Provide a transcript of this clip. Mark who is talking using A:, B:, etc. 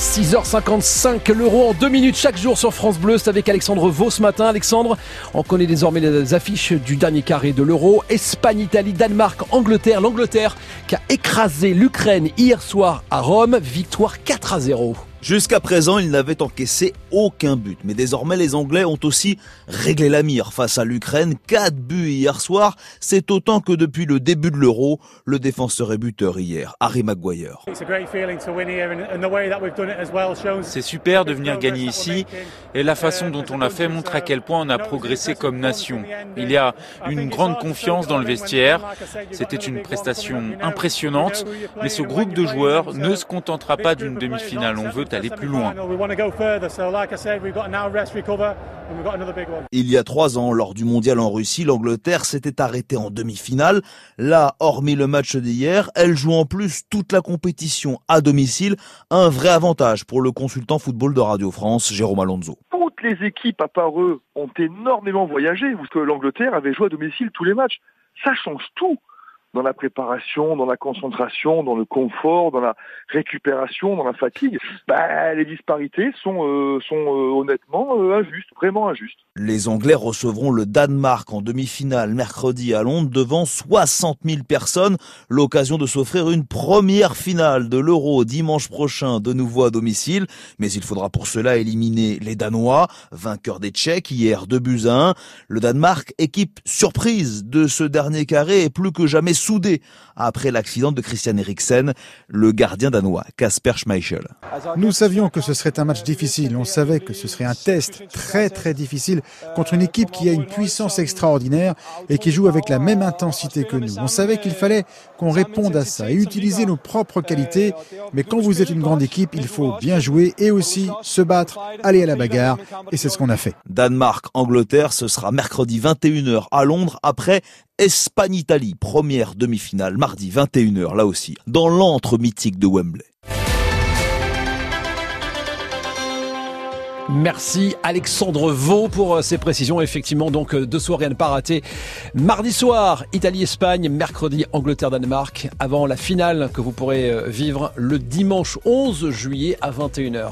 A: 6h55, l'euro en deux minutes chaque jour sur France Bleu. C'est avec Alexandre Vaux ce matin. Alexandre, on connaît désormais les affiches du dernier carré de l'euro. Espagne, Italie, Danemark, Angleterre. L'Angleterre qui a écrasé l'Ukraine hier soir à Rome. Victoire 4 à 0.
B: Jusqu'à présent, ils n'avaient encaissé aucun but. Mais désormais, les Anglais ont aussi réglé la mire face à l'Ukraine. Quatre buts hier soir. C'est autant que depuis le début de l'Euro, le défenseur et buteur hier, Harry Maguire.
C: C'est super de venir gagner ici. Et la façon dont on l'a fait montre à quel point on a progressé comme nation. Il y a une grande confiance dans le vestiaire. C'était une prestation impressionnante. Mais ce groupe de joueurs ne se contentera pas d'une demi-finale. On veut aller plus loin.
B: Il y a trois ans, lors du mondial en Russie, l'Angleterre s'était arrêtée en demi-finale. Là, hormis le match d'hier, elle joue en plus toute la compétition à domicile. Un vrai avantage pour le consultant football de Radio France, Jérôme Alonso.
D: Toutes les équipes, à part eux, ont énormément voyagé, parce que l'Angleterre avait joué à domicile tous les matchs. Ça change tout dans la préparation, dans la concentration, dans le confort, dans la récupération, dans la fatigue, bah, les disparités sont, euh, sont euh, honnêtement euh, injustes, vraiment injustes.
B: Les Anglais recevront le Danemark en demi-finale mercredi à Londres devant 60 000 personnes. L'occasion de s'offrir une première finale de l'Euro dimanche prochain de nouveau à domicile. Mais il faudra pour cela éliminer les Danois, vainqueurs des Tchèques hier 2 buts à 1. Le Danemark, équipe surprise de ce dernier carré, est plus que jamais soudé après l'accident de Christian Eriksen, le gardien danois, Kasper Schmeichel.
E: Nous savions que ce serait un match difficile, on savait que ce serait un test très très difficile contre une équipe qui a une puissance extraordinaire et qui joue avec la même intensité que nous. On savait qu'il fallait qu'on réponde à ça et utiliser nos propres qualités, mais quand vous êtes une grande équipe, il faut bien jouer et aussi se battre, aller à la bagarre, et c'est ce qu'on a fait.
B: Danemark-Angleterre, ce sera mercredi 21h à Londres après Espagne-Italie, première demi-finale, mardi 21h, là aussi, dans l'antre mythique de Wembley.
A: Merci Alexandre Vaux pour euh, ces précisions. Effectivement, donc euh, deux soirées à ne pas rater. Mardi soir, Italie-Espagne, mercredi, Angleterre-Danemark, avant la finale que vous pourrez euh, vivre le dimanche 11 juillet à 21h.